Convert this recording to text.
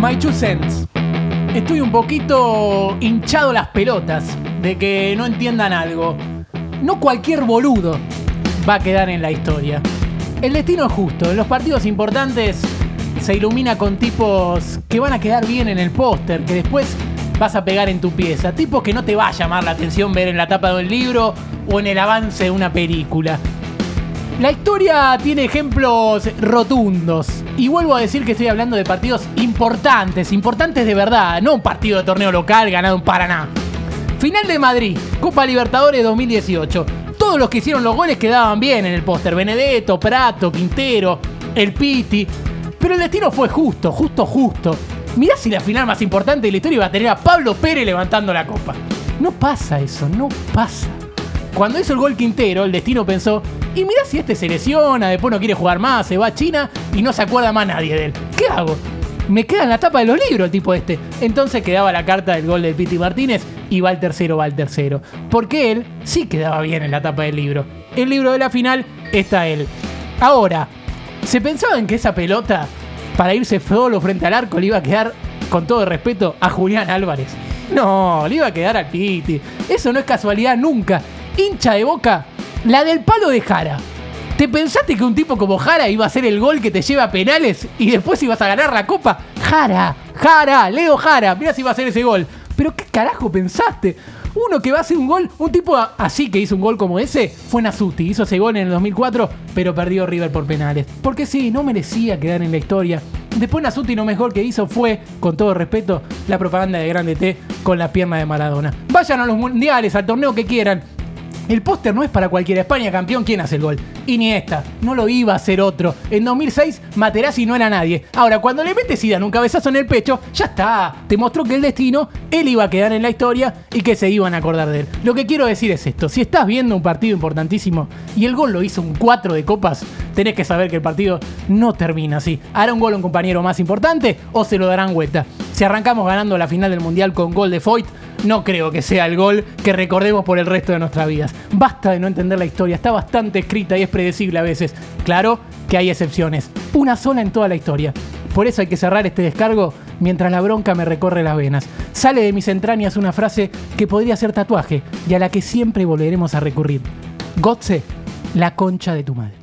My two cents. Estoy un poquito hinchado las pelotas de que no entiendan algo. No cualquier boludo va a quedar en la historia. El destino es justo. En los partidos importantes se ilumina con tipos que van a quedar bien en el póster, que después vas a pegar en tu pieza. Tipos que no te va a llamar la atención ver en la tapa de un libro o en el avance de una película. La historia tiene ejemplos rotundos. Y vuelvo a decir que estoy hablando de partidos importantes, importantes de verdad, no un partido de torneo local ganado en Paraná. Final de Madrid, Copa Libertadores 2018. Todos los que hicieron los goles quedaban bien en el póster. Benedetto, Prato, Quintero, El Piti. Pero el destino fue justo, justo, justo. Mirá si la final más importante de la historia iba a tener a Pablo Pérez levantando la copa. No pasa eso, no pasa. Cuando hizo el gol Quintero, el destino pensó, y mirá si este se lesiona, después no quiere jugar más, se va a China y no se acuerda más nadie de él. ¿Qué hago? Me queda en la tapa de los libros el tipo este. Entonces quedaba la carta del gol de Piti Martínez y va el tercero, va el tercero. Porque él sí quedaba bien en la tapa del libro. El libro de la final está él. Ahora, ¿se pensaba en que esa pelota, para irse solo frente al arco, le iba a quedar, con todo respeto, a Julián Álvarez? No, le iba a quedar al Piti. Eso no es casualidad nunca. Hincha de boca, la del palo de Jara. ¿Te pensaste que un tipo como Jara iba a hacer el gol que te lleva a penales y después ibas a ganar la copa? Jara, Jara, Leo Jara, mira si iba a hacer ese gol. Pero ¿qué carajo pensaste? Uno que va a hacer un gol, un tipo así que hizo un gol como ese, fue Nasuti. Hizo ese gol en el 2004, pero perdió River por penales. Porque sí, no merecía quedar en la historia. Después Nasuti lo mejor que hizo fue, con todo respeto, la propaganda de Grande T con la pierna de Maradona. Vayan a los mundiales, al torneo que quieran. El póster no es para cualquiera. España campeón, ¿quién hace el gol? Iniesta. No lo iba a hacer otro. En 2006, Materazzi no era nadie. Ahora, cuando le metes Zidane un cabezazo en el pecho, ya está. Te mostró que el destino, él iba a quedar en la historia y que se iban a acordar de él. Lo que quiero decir es esto. Si estás viendo un partido importantísimo y el gol lo hizo un 4 de copas, tenés que saber que el partido no termina así. ¿Hará un gol un compañero más importante o se lo darán vuelta? Si arrancamos ganando la final del Mundial con gol de Foyt, no creo que sea el gol que recordemos por el resto de nuestras vidas. Basta de no entender la historia, está bastante escrita y es predecible a veces. Claro que hay excepciones, una sola en toda la historia. Por eso hay que cerrar este descargo mientras la bronca me recorre las venas. Sale de mis entrañas una frase que podría ser tatuaje y a la que siempre volveremos a recurrir. Gotze, la concha de tu madre.